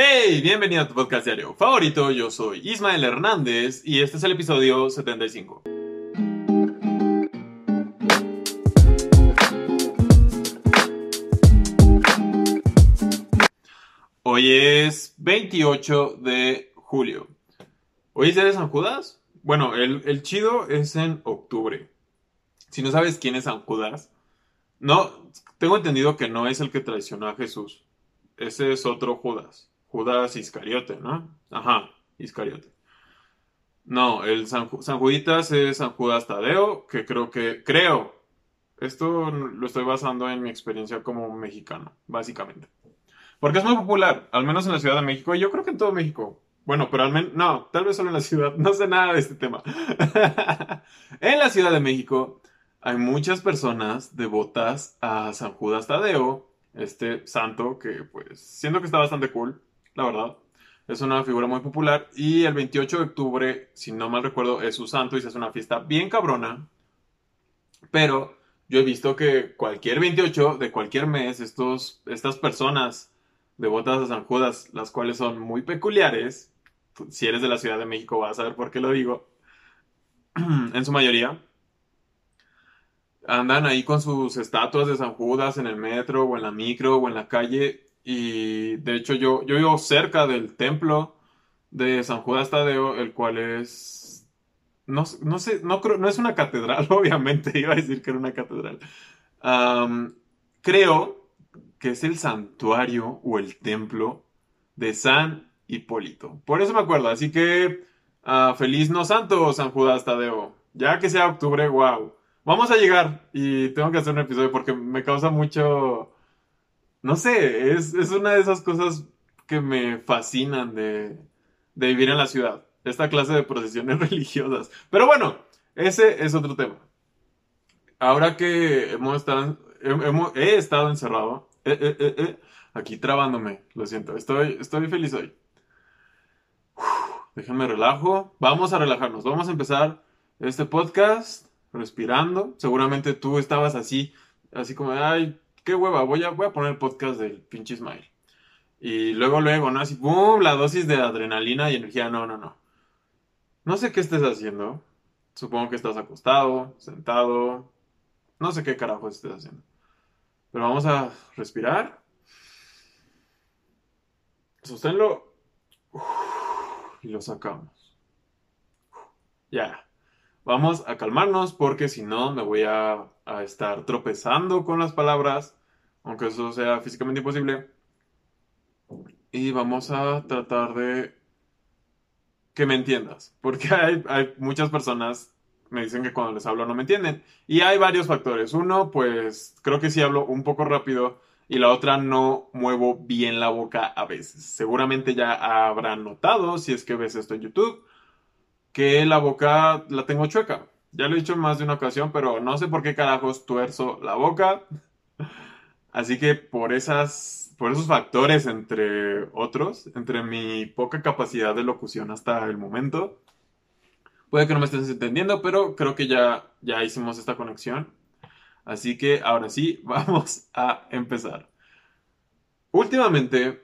Hey, bienvenido a tu podcast diario favorito. Yo soy Ismael Hernández y este es el episodio 75. Hoy es 28 de julio. ¿Hoy es día de San Judas? Bueno, el, el chido es en octubre. Si no sabes quién es San Judas, no, tengo entendido que no es el que traicionó a Jesús. Ese es otro Judas. Judas Iscariote, ¿no? Ajá, Iscariote. No, el San, San Juditas es San Judas Tadeo, que creo que, creo, esto lo estoy basando en mi experiencia como mexicano, básicamente. Porque es muy popular, al menos en la Ciudad de México, y yo creo que en todo México. Bueno, pero al menos, no, tal vez solo en la ciudad, no sé nada de este tema. en la Ciudad de México hay muchas personas devotas a San Judas Tadeo, este santo que pues siento que está bastante cool, la verdad. Es una figura muy popular y el 28 de octubre, si no mal recuerdo, es su santo y se hace una fiesta bien cabrona. Pero yo he visto que cualquier 28 de cualquier mes, estos, estas personas devotas a San Judas, las cuales son muy peculiares, si eres de la Ciudad de México vas a ver por qué lo digo, en su mayoría, andan ahí con sus estatuas de San Judas en el metro o en la micro o en la calle. Y de hecho yo, yo vivo cerca del templo de San Judas Tadeo, el cual es... No, no sé, no, creo, no es una catedral, obviamente, iba a decir que era una catedral. creo que es el santuario o el templo de San Hipólito. Por eso me acuerdo, así que uh, feliz no santo San Judas Tadeo. Ya que sea octubre, wow. Vamos a llegar y tengo que hacer un episodio porque me causa mucho... No sé, es, una de esas cosas que me fascinan de, vivir en la ciudad. Esta clase de procesiones religiosas. Pero bueno, ese es otro tema. Ahora que hemos estado, he estado encerrado, eh, eh, eh, aquí trabándome, lo siento, estoy, estoy feliz hoy. déjenme relajo. Vamos a relajarnos. Vamos a empezar este podcast respirando. Seguramente tú estabas así, así como, ay, qué hueva, voy a, voy a poner el podcast del pinche Smile. Y luego, luego, ¿no? Así, ¡pum! La dosis de adrenalina y energía. No, no, no. No sé qué estés haciendo. Supongo que estás acostado, sentado. No sé qué carajo estés haciendo. Pero vamos a respirar. Sosténlo. Y lo sacamos. Ya vamos a calmarnos porque si no me voy a, estar tropezando con las palabras, aunque eso sea físicamente imposible. Y vamos a tratar de que me entiendas, porque hay, muchas personas me dicen que cuando les hablo no me entienden. Y hay varios factores. Uno, pues creo que sí hablo un poco rápido y la otra no muevo bien la boca a veces. Seguramente ya habrán notado si es que ves esto en YouTube que la boca la tengo chueca. Ya lo he dicho en más de una ocasión, pero no sé por qué carajos tuerzo la boca. Así que por esas, por esos factores, entre otros, entre mi poca capacidad de locución hasta el momento, puede que no me estés entendiendo, pero creo que ya, ya hicimos esta conexión. Así que ahora sí, vamos a empezar. Últimamente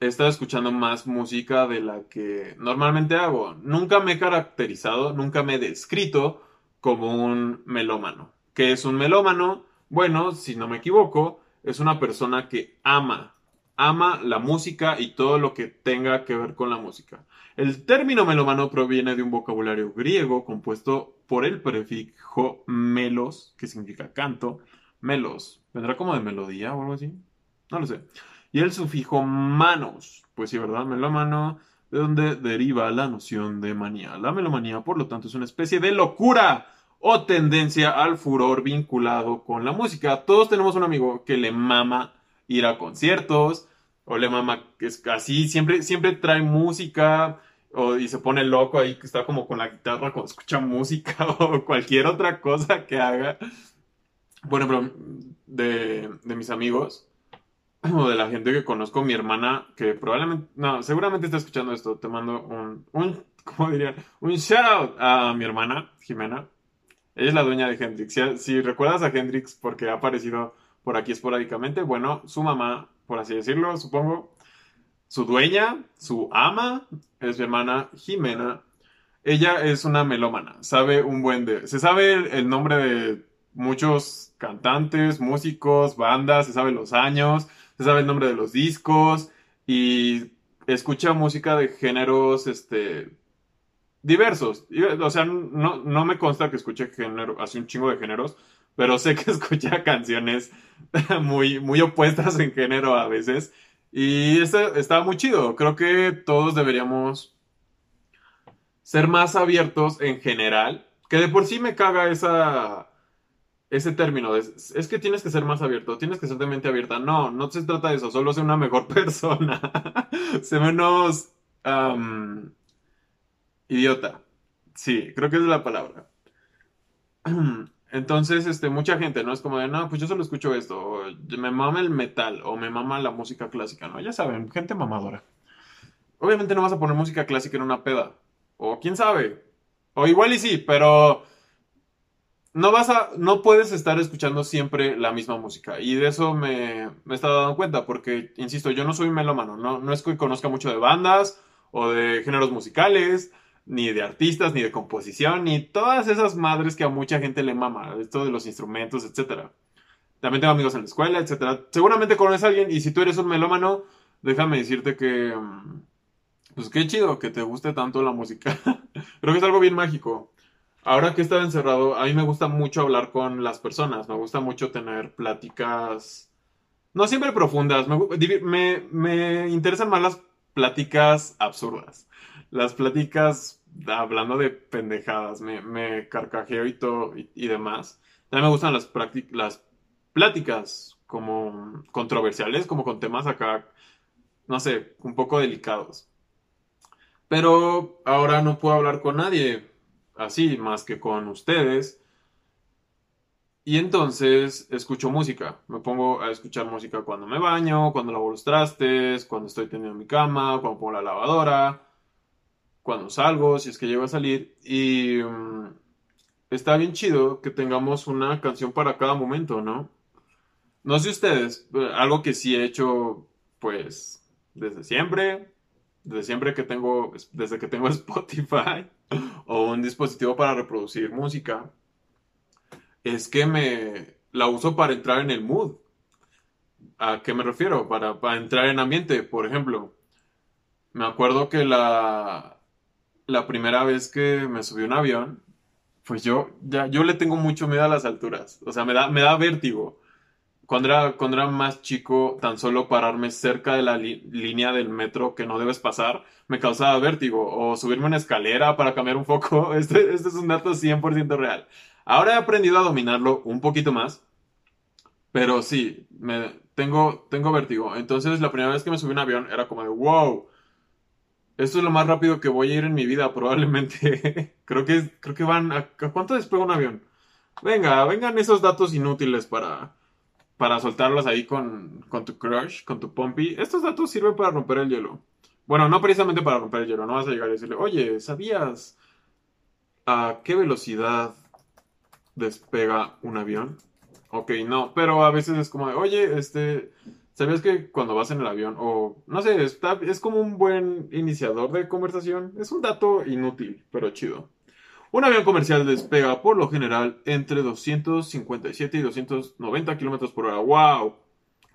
he estado escuchando más música de la que normalmente hago. Nunca me he caracterizado, nunca me he descrito como un melómano. ¿Qué es un melómano? Bueno, si no me equivoco, es una persona que ama, ama la música y todo lo que tenga que ver con la música. El término melómano proviene de un vocabulario griego compuesto por el prefijo melos, que significa canto. Melos, ¿vendrá como de melodía o algo así? No lo sé y el sufijo manos. Pues sí, ¿verdad? Melómano, de donde deriva la noción de manía. La melomanía, por lo tanto, es una especie de locura o tendencia al furor vinculado con la música. Todos tenemos un amigo que le mama ir a conciertos, o le mama que es así, siempre, siempre trae música, o, y se pone loco ahí, que está como con la guitarra cuando escucha música, o cualquier otra cosa que haga. Bueno, pero de, de mis amigos, o de la gente que conozco, mi hermana, que probablemente, no, seguramente está escuchando esto, te mando un, un ¿cómo diría? Un shout out a mi hermana, Jimena. Ella es la dueña de Hendrix. Si, recuerdas a Hendrix porque ha aparecido por aquí esporádicamente, bueno, su mamá, por así decirlo, supongo, su dueña, su ama, es mi hermana Jimena. Ella es una melómana, sabe un buen de... Se sabe el, nombre de muchos cantantes, músicos, bandas, se sabe los años, se sabe el nombre de los discos y escucha música de géneros, este, diversos. O sea, no, no me consta que escuche género, así un chingo de géneros, pero sé que escucha canciones muy, muy opuestas en género a veces. Y este está muy chido. Creo que todos deberíamos ser más abiertos en general. Que de por sí me caga esa, ese término. es que tienes que ser más abierto, tienes que ser de mente abierta. No, no se trata de eso. Solo ser una mejor persona. ser menos idiota. Sí, creo que es la palabra. Entonces, este, mucha gente, ¿no? Es como de, no, pues yo solo escucho esto, me mama el metal, o me mama la música clásica, ¿no? Ya saben, gente mamadora. Obviamente no vas a poner música clásica en una peda, o quién sabe, o igual y sí, pero no vas a, no puedes estar escuchando siempre la misma música, y de eso me, me he estado dando cuenta, porque, insisto, yo no soy melómano, no, no es que conozca mucho de bandas, o de géneros musicales, ni de artistas, ni de composición, ni todas esas madres que a mucha gente le mama, esto de los instrumentos, etcétera. También tengo amigos en la escuela, etcétera. Seguramente conoces a alguien y si tú eres un melómano, déjame decirte que mm, pues qué chido que te guste tanto la música. Creo que es algo bien mágico. Ahora que he estado encerrado, a mí me gusta mucho hablar con las personas, me gusta mucho tener pláticas, no siempre profundas, me, me, me interesan más las pláticas absurdas las pláticas hablando de pendejadas, me, me carcajeo y todo y, demás. También me gustan las, las pláticas como controversiales, como con temas acá, no sé, un poco delicados. Pero ahora no puedo hablar con nadie así, más que con ustedes. Y entonces escucho música. Me pongo a escuchar música cuando me baño, cuando lavo los trastes, cuando estoy teniendo mi cama, cuando pongo la lavadora cuando salgo, si es que llego a salir. Y mm, está bien chido que tengamos una canción para cada momento, ¿no? No sé ustedes, algo que sí he hecho, pues, desde siempre, desde siempre que tengo, desde que tengo Spotify o un dispositivo para reproducir música, es que me la uso para entrar en el mood. ¿A qué me refiero? Para entrar en ambiente, por ejemplo. Me acuerdo que la, la primera vez que me subí a un avión, pues yo ya yo le tengo mucho miedo a las alturas. O sea, me da, me da vértigo. Cuando era, cuando era más chico, tan solo pararme cerca de la línea del metro que no debes pasar, me causaba vértigo. O subirme una escalera para cambiar un foco. Este, este es un dato 100% real. Ahora he aprendido a dominarlo un poquito más. Pero sí, me, tengo, tengo vértigo. Entonces, la primera vez que me subí a un avión era como de wow esto es lo más rápido que voy a ir en mi vida, probablemente. creo que creo que van a, cuánto despega un avión? Venga, vengan esos datos inútiles para para soltarlos ahí con, con tu crush, con tu pompi. Estos datos sirven para romper el hielo. Bueno, no precisamente para romper el hielo, no vas a llegar y decirle, oye, ¿sabías a qué velocidad despega un avión? Ok, no, pero a veces es como oye, este, ¿Sabías que cuando vas en el avión, o no sé, está, es como un buen iniciador de conversación? Es un dato inútil, pero chido. Un avión comercial despega por lo general entre 257 y 290 kilómetros por hora. ¡Wow!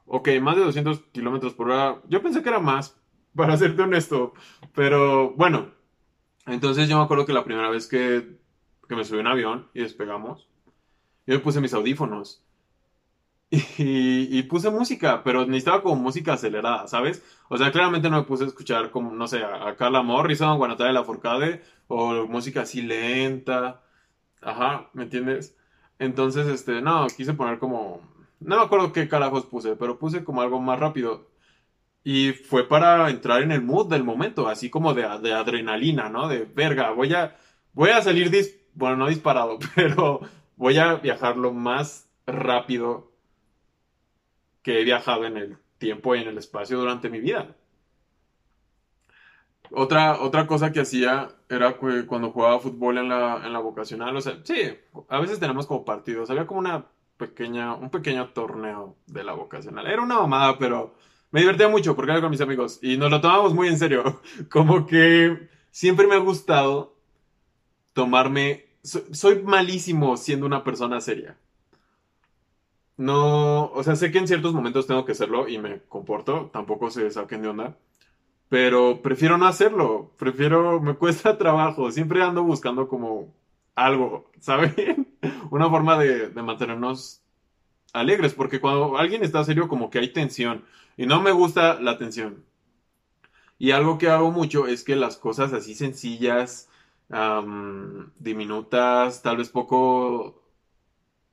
Ok, más de 200 kilómetros por hora. Yo pensé que era más, para serte honesto. Pero bueno, entonces yo me acuerdo que la primera vez que, que me subí a un avión y despegamos, yo me puse mis audífonos. Y, puse música, pero necesitaba como música acelerada, ¿sabes? O sea, claramente no me puse a escuchar como, no sé, a, Carla Morrison o a Natalia Lafourcade o música así lenta. Ajá, ¿me entiendes? Entonces, este, no, quise poner como... No me acuerdo qué carajos puse, pero puse como algo más rápido. Y fue para entrar en el mood del momento, así como de, de adrenalina, ¿no? De verga, voy a, voy a salir, dis bueno, no disparado, pero voy a viajar lo más rápido que he viajado en el tiempo y en el espacio durante mi vida. Otra, otra cosa que hacía era cuando jugaba fútbol en la, en la vocacional, o sea, sí, a veces tenemos como partidos, había como una pequeña, un pequeño torneo de la vocacional. Era una mamada, pero me divertía mucho porque era con mis amigos y nos lo tomábamos muy en serio. Como que siempre me ha gustado tomarme... soy malísimo siendo una persona seria. No, o sea, sé que en ciertos momentos tengo que hacerlo y me comporto, tampoco se saquen de onda, pero prefiero no hacerlo, prefiero, me cuesta trabajo, siempre ando buscando como algo, ¿saben? Una forma de, de mantenernos alegres, porque cuando alguien está serio como que hay tensión y no me gusta la tensión. Y algo que hago mucho es que las cosas así sencillas, diminutas, tal vez poco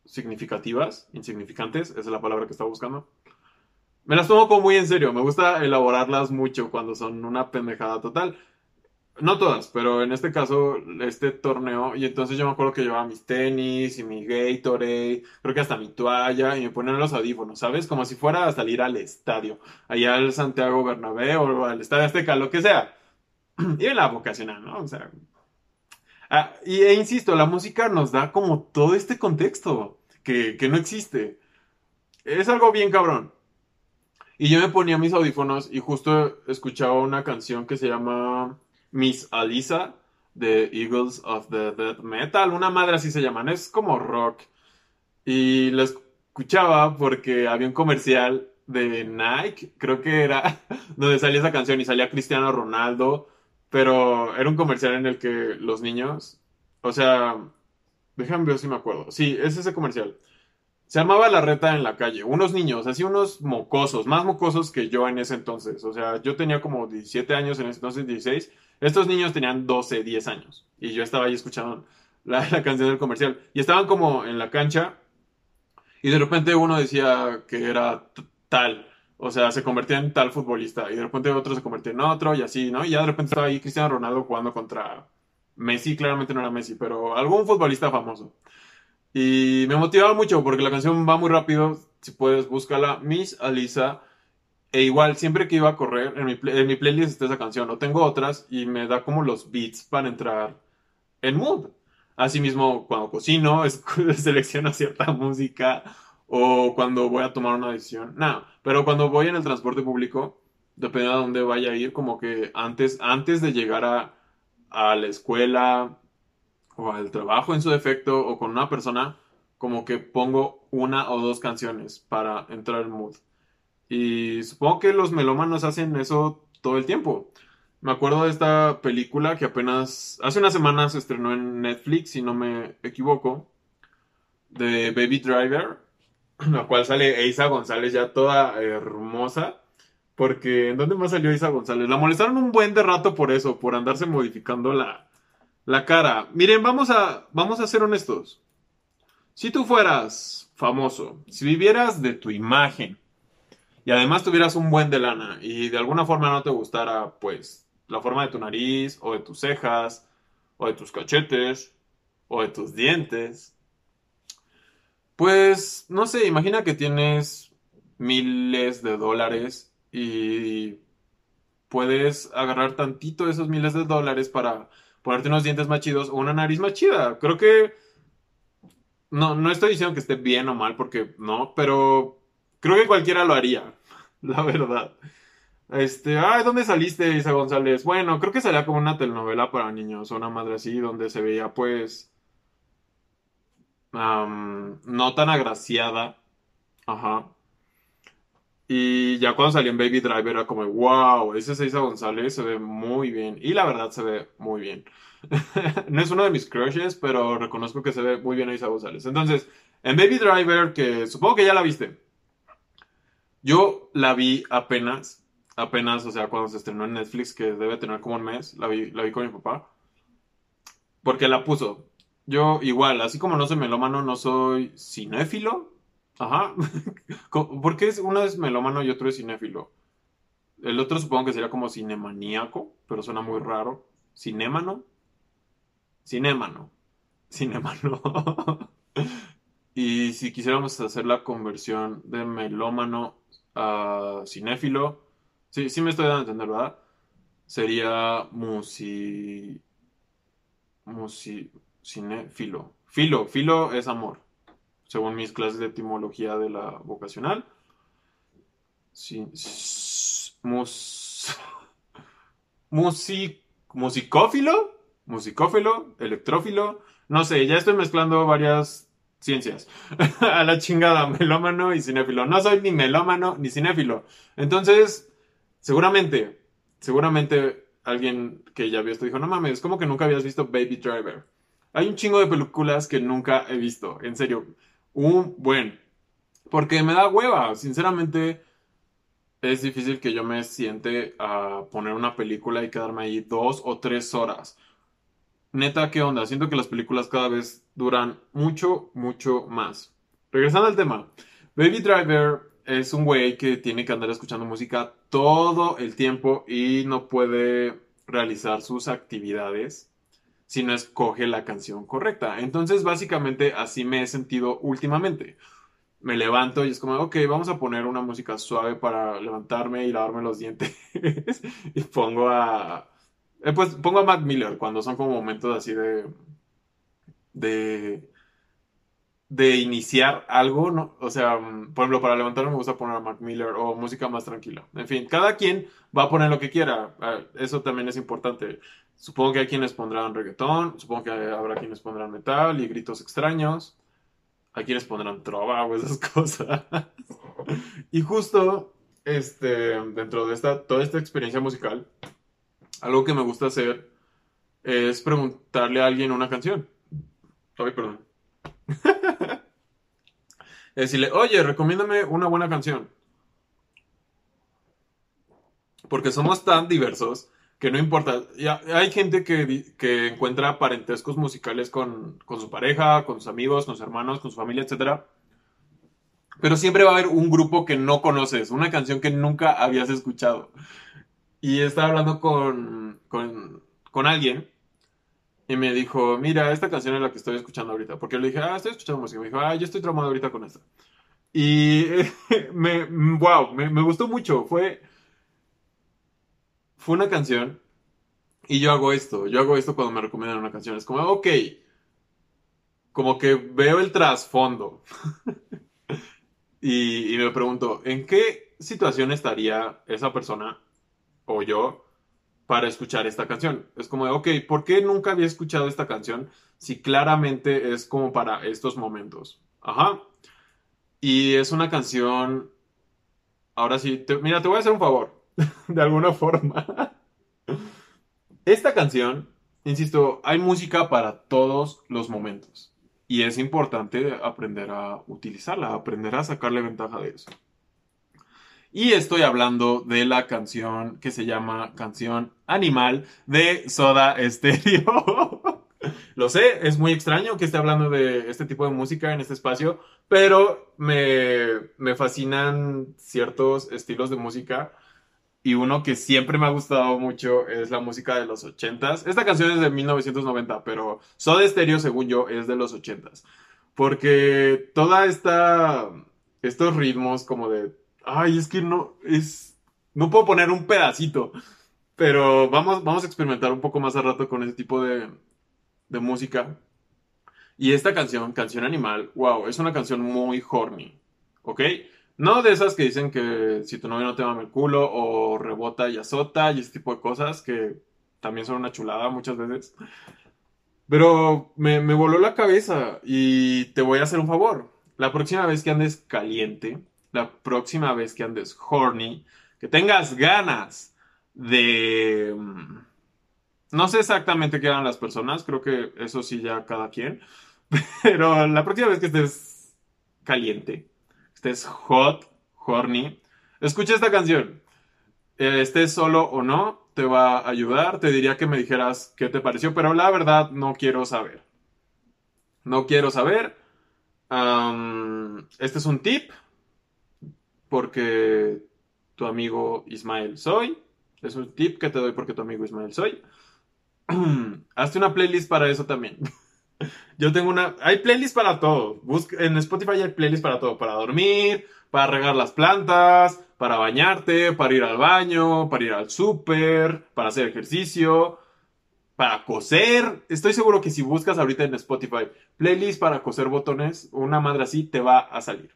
significativas, insignificantes, esa es la palabra que estaba buscando. Me las tomo como muy en serio, me gusta elaborarlas mucho cuando son una pendejada total. No todas, pero en este caso, este torneo, y entonces yo me acuerdo que llevaba mis tenis y mi Gatorade, creo que hasta mi toalla, y me ponían los audífonos, ¿sabes? Como si fuera a salir al estadio, allá al Santiago Bernabéu o al Estadio Azteca, lo que sea. Y en la vocacional, ¿no? O sea, Ah, y e insisto, la música nos da como todo este contexto que, que no existe. Es algo bien cabrón. Y yo me ponía mis audífonos y justo escuchaba una canción que se llama Miss Alisa de Eagles of the Dead Metal. Una madre así se llaman. Es como rock. Y la escuchaba porque había un comercial de Nike, creo que era, donde salía esa canción y salía Cristiano Ronaldo pero era un comercial en el que los niños, o sea, déjame ver si me acuerdo. Sí, es ese comercial. Se llamaba La Reta en la calle. Unos niños, así unos mocosos, más mocosos que yo en ese entonces. O sea, yo tenía como 17 años en ese entonces, 16. Estos niños tenían 12, 10 años. Y yo estaba ahí escuchando la, la canción del comercial. Y estaban como en la cancha. Y de repente uno decía que era tal. O sea, se convertía en tal futbolista y de repente otro se convertía en otro y así, ¿no? Y ya de repente estaba ahí Cristiano Ronaldo jugando contra Messi, claramente no era Messi, pero algún futbolista famoso. Y me motivaba mucho porque la canción va muy rápido, si puedes, búscala, Miss Alisa. E igual, siempre que iba a correr, en mi, en mi playlist está esa canción, o tengo otras y me da como los beats para entrar en mood. Asimismo, cuando cocino, selecciono cierta música o cuando voy a tomar una decisión. No, pero cuando voy en el transporte público, dependiendo de dónde vaya a ir, como que antes, antes de llegar a, a la escuela o al trabajo en su defecto o con una persona, como que pongo una o dos canciones para entrar en mood. Y supongo que los melómanos hacen eso todo el tiempo. Me acuerdo de esta película que apenas hace unas semanas se estrenó en Netflix, si no me equivoco, de Baby Driver la cual sale Eiza González ya toda hermosa. Porque, ¿en dónde más salió Isa González? La molestaron un buen de rato por eso, por andarse modificando la, la cara. Miren, vamos a, vamos a ser honestos. Si tú fueras famoso, si vivieras de tu imagen y además tuvieras un buen de lana y de alguna forma no te gustara, pues, la forma de tu nariz o de tus cejas o de tus cachetes o de tus dientes, pues, no sé, imagina que tienes miles de dólares y puedes agarrar tantito de esos miles de dólares para ponerte unos dientes más chidos o una nariz más chida. Creo que... No, no estoy diciendo que esté bien o mal porque no, pero creo que cualquiera lo haría, la verdad. Este, ay, ¿dónde saliste, Isa González? Bueno, creo que salía como una telenovela para niños o una madre así, donde se veía pues no tan agraciada. Ajá. Y ya cuando salió en Baby Driver era como, wow, ese Seiza González se ve muy bien. Y la verdad se ve muy bien. no es uno de mis crushes, pero reconozco que se ve muy bien Isa González. Entonces, en Baby Driver, que supongo que ya la viste. Yo la vi apenas, apenas, o sea, cuando se estrenó en Netflix, que debe tener como un mes, la vi, la vi con mi papá. Porque la puso. Yo igual, así como no soy melómano, no soy cinéfilo. Ajá. ¿Por qué uno es melómano y otro es cinéfilo? El otro supongo que sería como cinemaníaco, pero suena muy raro. ¿Cinémano? Cinémano. Cinémano. y si quisiéramos hacer la conversión de melómano a cinéfilo, sí, sí me estoy dando a entender, ¿verdad? Sería musi... musi cine, filo. Filo, es amor, según mis clases de etimología de la vocacional. Sí, mus, musicófilo, musicófilo, electrófilo, no sé, ya estoy mezclando varias ciencias. a la chingada, melómano y cinéfilo. No soy ni melómano ni cinéfilo. Entonces, seguramente, seguramente alguien que ya vio esto dijo, no mames, ¿cómo que nunca habías visto Baby Driver? Hay un chingo de películas que nunca he visto, en serio. Un buen. Porque me da hueva, sinceramente es difícil que yo me siente a poner una película y quedarme ahí dos o tres horas. Neta, ¿qué onda? Siento que las películas cada vez duran mucho, mucho más. Regresando al tema. Baby Driver es un güey que tiene que andar escuchando música todo el tiempo y no puede realizar sus actividades si no escoge la canción correcta. Entonces, básicamente así me he sentido últimamente me levanto y es como, ok, vamos a poner una música suave para levantarme y lavarme los dientes. y pongo a... Eh, pues pongo a Mac Miller cuando son como momentos así de... de... de iniciar algo, ¿no? O sea, mm, por ejemplo, para levantarme me gusta poner a Mac Miller o música más tranquila. En fin, cada quien va a poner lo que quiera. Ah, eso también es importante. Supongo que hay quienes pondrán reggaetón, supongo que habrá quienes pondrán metal y gritos extraños a quienes pondrán trova o esas cosas. y justo, este, dentro de esta, toda esta experiencia musical, algo que me gusta hacer es preguntarle a alguien una canción. Ay, perdón. Decirle, oye, recomiéndame una buena canción. Porque somos tan diversos que no importa. Ya, hay gente que, que encuentra parentescos musicales con, con, su pareja, con sus amigos, con sus hermanos, con su familia, etc. Pero siempre va a haber un grupo que no conoces, una canción que nunca habías escuchado. Y estaba hablando con, con, con alguien y me dijo, mira, esta canción es la que estoy escuchando ahorita. Porque le dije, ah, estoy escuchando música. Me dijo, ah, yo estoy traumado ahorita con esta. Y me, wow, me, me gustó mucho. Fue fue una canción y yo hago esto, yo hago esto cuando me recomiendan una canción. Es como, ok, como que veo el trasfondo y, y me pregunto, ¿en qué situación estaría esa persona o yo para escuchar esta canción? Es como, ok, ¿por qué nunca había escuchado esta canción si claramente es como para estos momentos? Ajá. Y es una canción... Ahora sí, mira, te voy a hacer un favor. de alguna forma. Esta canción, insisto, hay música para todos los momentos. Y es importante aprender a utilizarla, aprender a sacarle ventaja de eso. Y estoy hablando de la canción que se llama Canción Animal de Soda Stereo. Lo sé, es muy extraño que esté hablando de este tipo de música en este espacio, pero me, me fascinan ciertos estilos de música y uno que siempre me ha gustado mucho es la música de los 80s. Esta canción es de 1990, pero Soda Stereo, según yo, es de los 80s. Porque toda esta estos ritmos como de ay, es que no es no puedo poner un pedacito, pero vamos vamos a experimentar un poco más a rato con ese tipo de música. Y esta canción, Canción Animal, wow, es una canción muy horny, ¿ok? No de esas que dicen que si tu novio no te mama el culo o rebota y azota y ese tipo de cosas que también son una chulada muchas veces. Pero me, me voló la cabeza y te voy a hacer un favor. La próxima vez que andes caliente, la próxima vez que andes horny, que tengas ganas de... Mm, no sé exactamente qué hagan las personas, creo que eso sí ya cada quien. Pero la próxima vez que estés caliente, estés hot, horny, escucha esta canción. Eh, estés solo o no, te va a ayudar. Te diría que me dijeras qué te pareció, pero la verdad no quiero saber. No quiero saber. este es un tip porque tu amigo Ismael soy. Es un tip que te doy porque tu amigo Ismael soy. Hazte una playlist para eso también. Yo tengo una. Hay playlists para todo. en Spotify hay playlists para todo. Para dormir, para regar las plantas, para bañarte, para ir al baño, para ir al súper, para hacer ejercicio, para coser. Estoy seguro que si buscas ahorita en Spotify playlist para coser botones, una madre así te va a salir.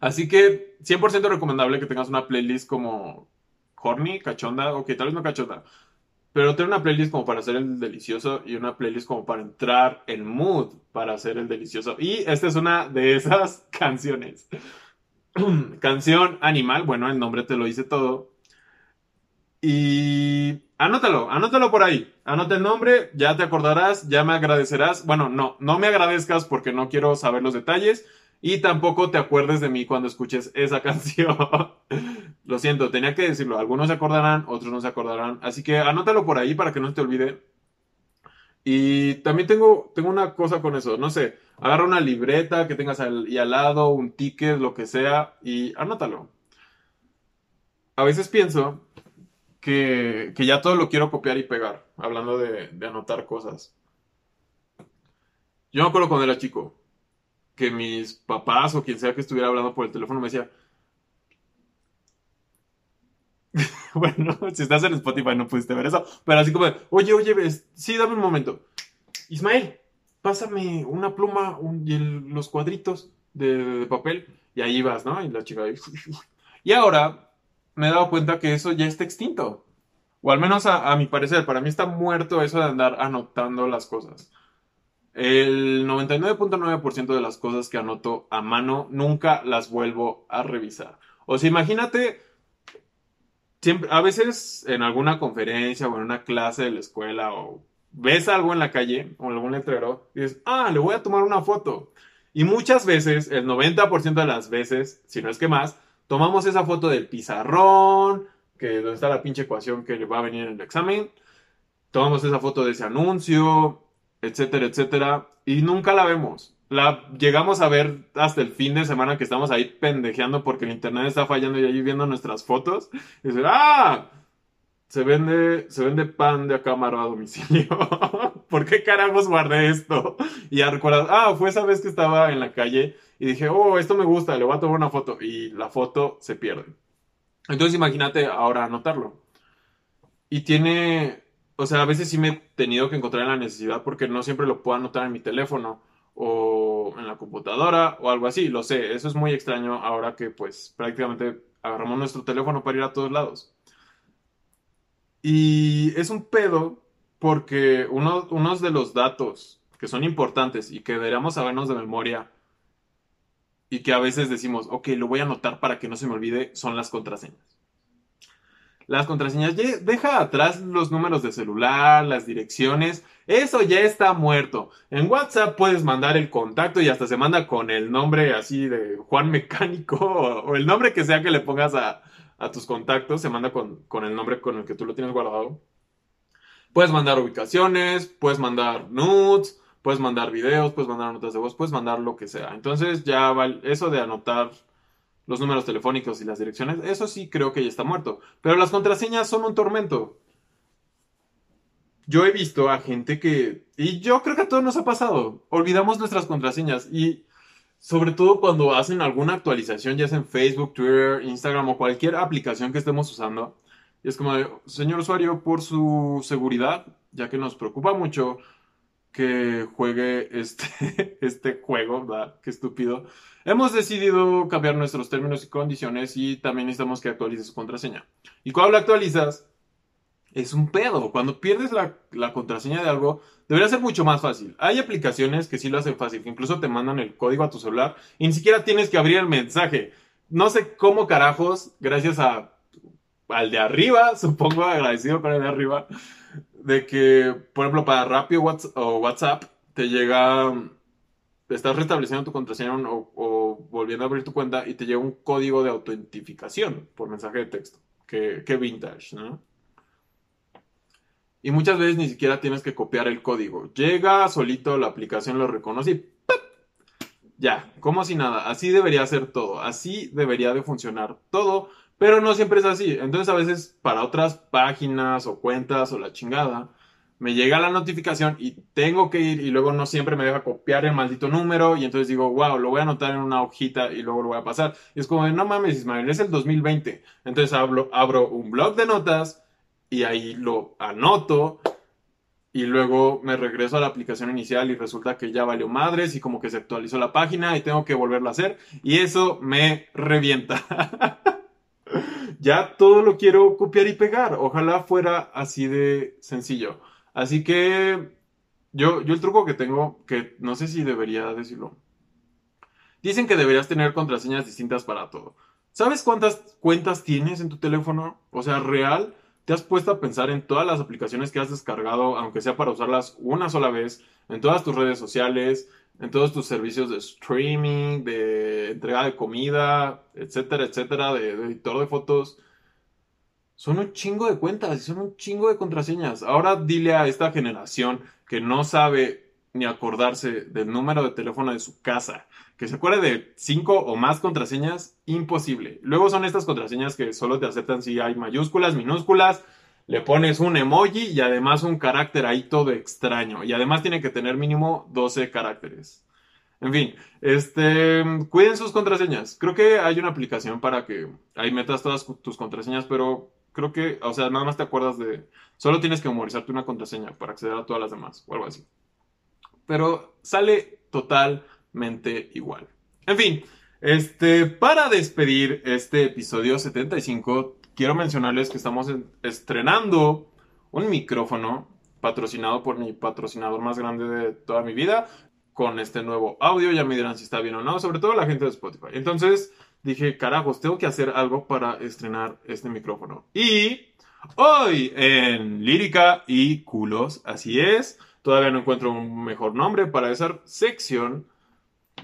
Así que 100% recomendable que tengas una playlist como horny, cachonda, ok, tal vez no cachonda, pero tener una playlist como para hacer el delicioso y una playlist como para entrar en mood para hacer el delicioso. Y esta es una de esas canciones. Canción Animal, bueno, el nombre te lo dice todo. Y anótalo, anótalo por ahí. Anota el nombre, ya te acordarás, ya me agradecerás. Bueno, no, no me agradezcas porque no quiero saber los detalles y tampoco te acuerdes de mí cuando escuches esa canción. Lo siento, tenía que decirlo. Algunos se acordarán, otros no se acordarán. Así que anótalo por ahí para que no te olvide. Y también tengo, tengo una cosa con eso. No sé, agarra una libreta que tengas al, y al lado, un ticket, lo que sea, y anótalo. A veces pienso que, ya todo lo quiero copiar y pegar, hablando de, de anotar cosas. Yo me acuerdo cuando era chico, que mis papás o quien sea que estuviera hablando por el teléfono me decía, bueno, si estás en Spotify no pudiste ver eso, pero así como, oye, oye, sí, dame un momento. Ismael, pásame una pluma y los cuadritos de, papel y ahí vas, ¿no? Y la chica Y ahora me he dado cuenta que eso ya está extinto. O al menos a mi parecer, para mí está muerto eso de andar anotando las cosas. El 99.9% de las cosas que anoto a mano nunca las vuelvo a revisar. O sea, imagínate, siempre, a veces en alguna conferencia o en una clase de la escuela o ves algo en la calle o algún letrero y dices, ah, le voy a tomar una foto. Y muchas veces, el 90% de las veces, si no es que más, tomamos esa foto del pizarrón, que donde está la pinche ecuación que le va a venir en el examen. Tomamos esa foto de ese anuncio, etcétera, etcétera, y nunca la vemos. La llegamos a ver hasta el fin de semana que estamos ahí pendejeando porque el internet está fallando y ahí viendo nuestras fotos. Y dice, ¡ah! Se vende, se vende pan de acámaro a domicilio. ¿Por qué carajos guardé esto? Y recuerdas, ah, fue esa vez que estaba en la calle y dije, oh, esto me gusta, le voy a tomar una foto. Y la foto se pierde. Entonces imagínate ahora anotarlo. Y tiene, o sea, a veces sí me he tenido que encontrar en la necesidad porque no siempre lo puedo anotar en mi teléfono o en la computadora o algo así. Lo sé, eso es muy extraño ahora que pues prácticamente agarramos nuestro teléfono para ir a todos lados. Y es un pedo porque uno, unos de los datos que son importantes y que deberíamos sabernos de memoria y que a veces decimos, ok, lo voy a anotar para que no se me olvide, son las contraseñas las contraseñas, deja atrás los números de celular, las direcciones, eso ya está muerto. En WhatsApp puedes mandar el contacto y hasta se manda con el nombre así de Juan Mecánico o, el nombre que sea que le pongas a, tus contactos, se manda con, con, el nombre con el que tú lo tienes guardado. Puedes mandar ubicaciones, puedes mandar nudes, puedes mandar videos, puedes mandar notas de voz, puedes mandar lo que sea. Entonces ya eso de anotar los números telefónicos y las direcciones, eso sí creo que ya está muerto. Pero las contraseñas son un tormento. Yo he visto a gente que, y yo creo que a todos nos ha pasado, olvidamos nuestras contraseñas y sobre todo cuando hacen alguna actualización, ya sea en Facebook, Twitter, Instagram o cualquier aplicación que estemos usando. Y es como señor usuario, por su seguridad, ya que nos preocupa mucho que juegue este, este juego, ¿verdad? Qué estúpido hemos decidido cambiar nuestros términos y condiciones y también necesitamos que actualices su contraseña. Y cuando la actualizas, es un pedo. Cuando pierdes la, contraseña de algo, debería ser mucho más fácil. Hay aplicaciones que sí lo hacen fácil, que incluso te mandan el código a tu celular y ni siquiera tienes que abrir el mensaje. No sé cómo carajos, gracias a al de arriba, supongo agradecido con el de arriba, de que, por ejemplo, para Rappi o WhatsApp, te llega estás restableciendo tu contraseña o, volviendo a abrir tu cuenta y te llega un código de autentificación por mensaje de texto. Qué, vintage, ¿no? Y muchas veces ni siquiera tienes que copiar el código. Llega solito, la aplicación lo reconoce y ya, como si nada. Así debería ser todo. Así debería de funcionar todo. Pero no siempre es así. Entonces a veces para otras páginas o cuentas o la chingada, me llega la notificación y tengo que ir y luego no siempre me deja copiar el maldito número y entonces digo, wow, lo voy a anotar en una hojita y luego lo voy a pasar. Y es como, no mames, Ismael, es el 2020. Entonces abro, abro un blog de notas y ahí lo anoto y luego me regreso a la aplicación inicial y resulta que ya valió madres y como que se actualizó la página y tengo que volverla a hacer y eso me revienta. ya todo lo quiero copiar y pegar. Ojalá fuera así de sencillo. Así que yo, yo el truco que tengo, que no sé si debería decirlo. Dicen que deberías tener contraseñas distintas para todo. ¿Sabes cuántas cuentas tienes en tu teléfono? O sea, real. ¿Te has puesto a pensar en todas las aplicaciones que has descargado, aunque sea para usarlas una sola vez, en todas tus redes sociales, en todos tus servicios de streaming, de entrega de comida, etcétera, etcétera, de, editor de fotos? Son un chingo de cuentas y son un chingo de contraseñas. Ahora dile a esta generación que no sabe ni acordarse del número de teléfono de su casa, que se acuerde de cinco o más contraseñas, imposible. Luego son estas contraseñas que solo te aceptan si hay mayúsculas, minúsculas, le pones un emoji y además un carácter ahí todo extraño. Y además tiene que tener mínimo 12 caracteres. En fin, este, cuiden sus contraseñas. Creo que hay una aplicación para que ahí metas todas tus contraseñas, pero creo que, o sea, nada más te acuerdas de, solo tienes que memorizarte una contraseña para acceder a todas las demás o algo así. Pero sale totalmente igual. En fin, este, para despedir este episodio 75, quiero mencionarles que estamos estrenando un micrófono patrocinado por mi patrocinador más grande de toda mi vida con este nuevo audio. Ya me dirán si está bien o no, sobre todo la gente de Spotify. Entonces dije, carajos, tengo que hacer algo para estrenar este micrófono. Y hoy en Lírica y Culos, así es, todavía no encuentro un mejor nombre para esa sección,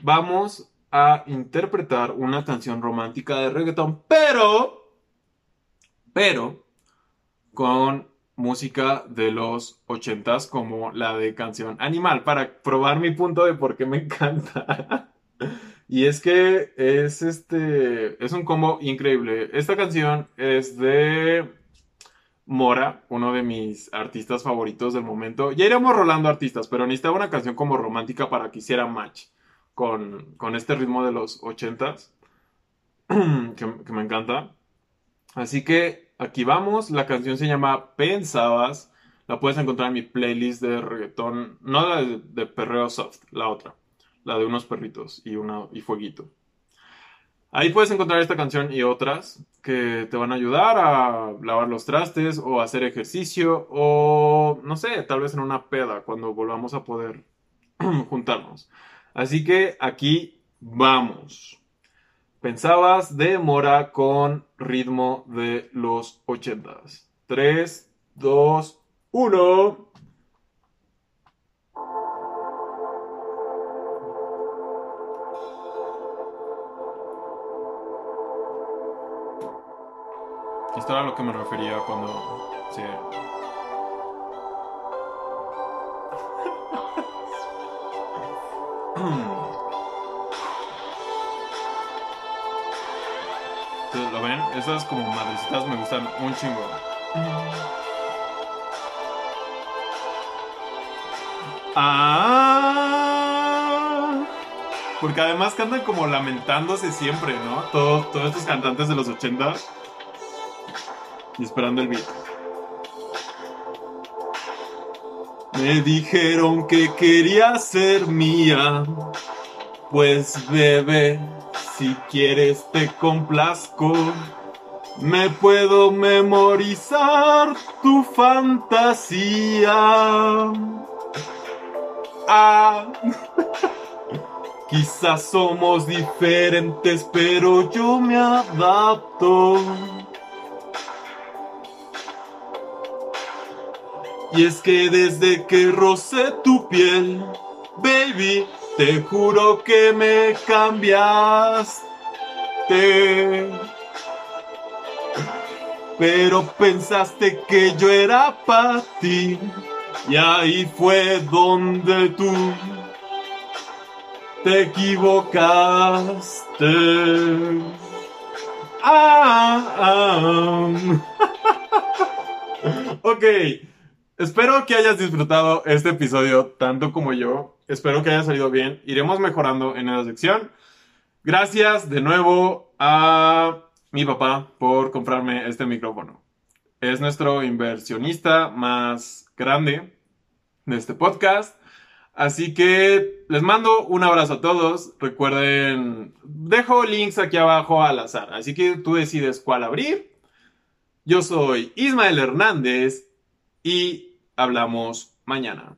vamos a interpretar una canción romántica de reggaeton, pero pero con música de los ochentas como la de canción Animal para probar mi punto de por qué me encanta. y es que es este es un combo increíble. Esta canción es de Mora, uno de mis artistas favoritos del momento. Ya iremos rolando artistas, pero necesitaba una canción como romántica para que hiciera match con, con este ritmo de los ochentas que me encanta. Así que aquí vamos. La canción se llama Pensabas. La puedes encontrar en mi playlist de reggaetón. No la de, perreo soft, la otra. La de unos perritos y, una, y fueguito. Ahí puedes encontrar esta canción y otras que te van a ayudar a lavar los trastes o hacer ejercicio o no sé, tal vez en una peda cuando volvamos a poder juntarnos. Así que aquí vamos. Pensabas de Mora con ritmo de los ochentas. 3, 2, 1. Era a lo que me refería cuando... Sí. ¿Lo ven? Esas como madrecitas me gustan un chingo. Ah, porque además cantan como lamentándose siempre, ¿no? Todos, todos estos cantantes de los 80 y esperando el beat. Me dijeron que quería ser mía, pues bebé si quieres te complazco, me puedo memorizar tu fantasía. Ah, quizás somos diferentes, pero yo me adapto. Y es que desde que rocé tu piel, baby, te juro que me cambiaste. Pero pensaste que yo era para ti. Y ahí fue donde tú te equivocaste. Ah, ah. ok. Espero que hayas disfrutado este episodio tanto como yo. Espero que haya salido bien. Iremos mejorando en la sección. Gracias de nuevo a mi papá por comprarme este micrófono. Es nuestro inversionista más grande de este podcast. Así que les mando un abrazo a todos. Recuerden, dejo links aquí abajo al azar. Así que tú decides cuál abrir. Yo soy Ismael Hernández y hablamos mañana.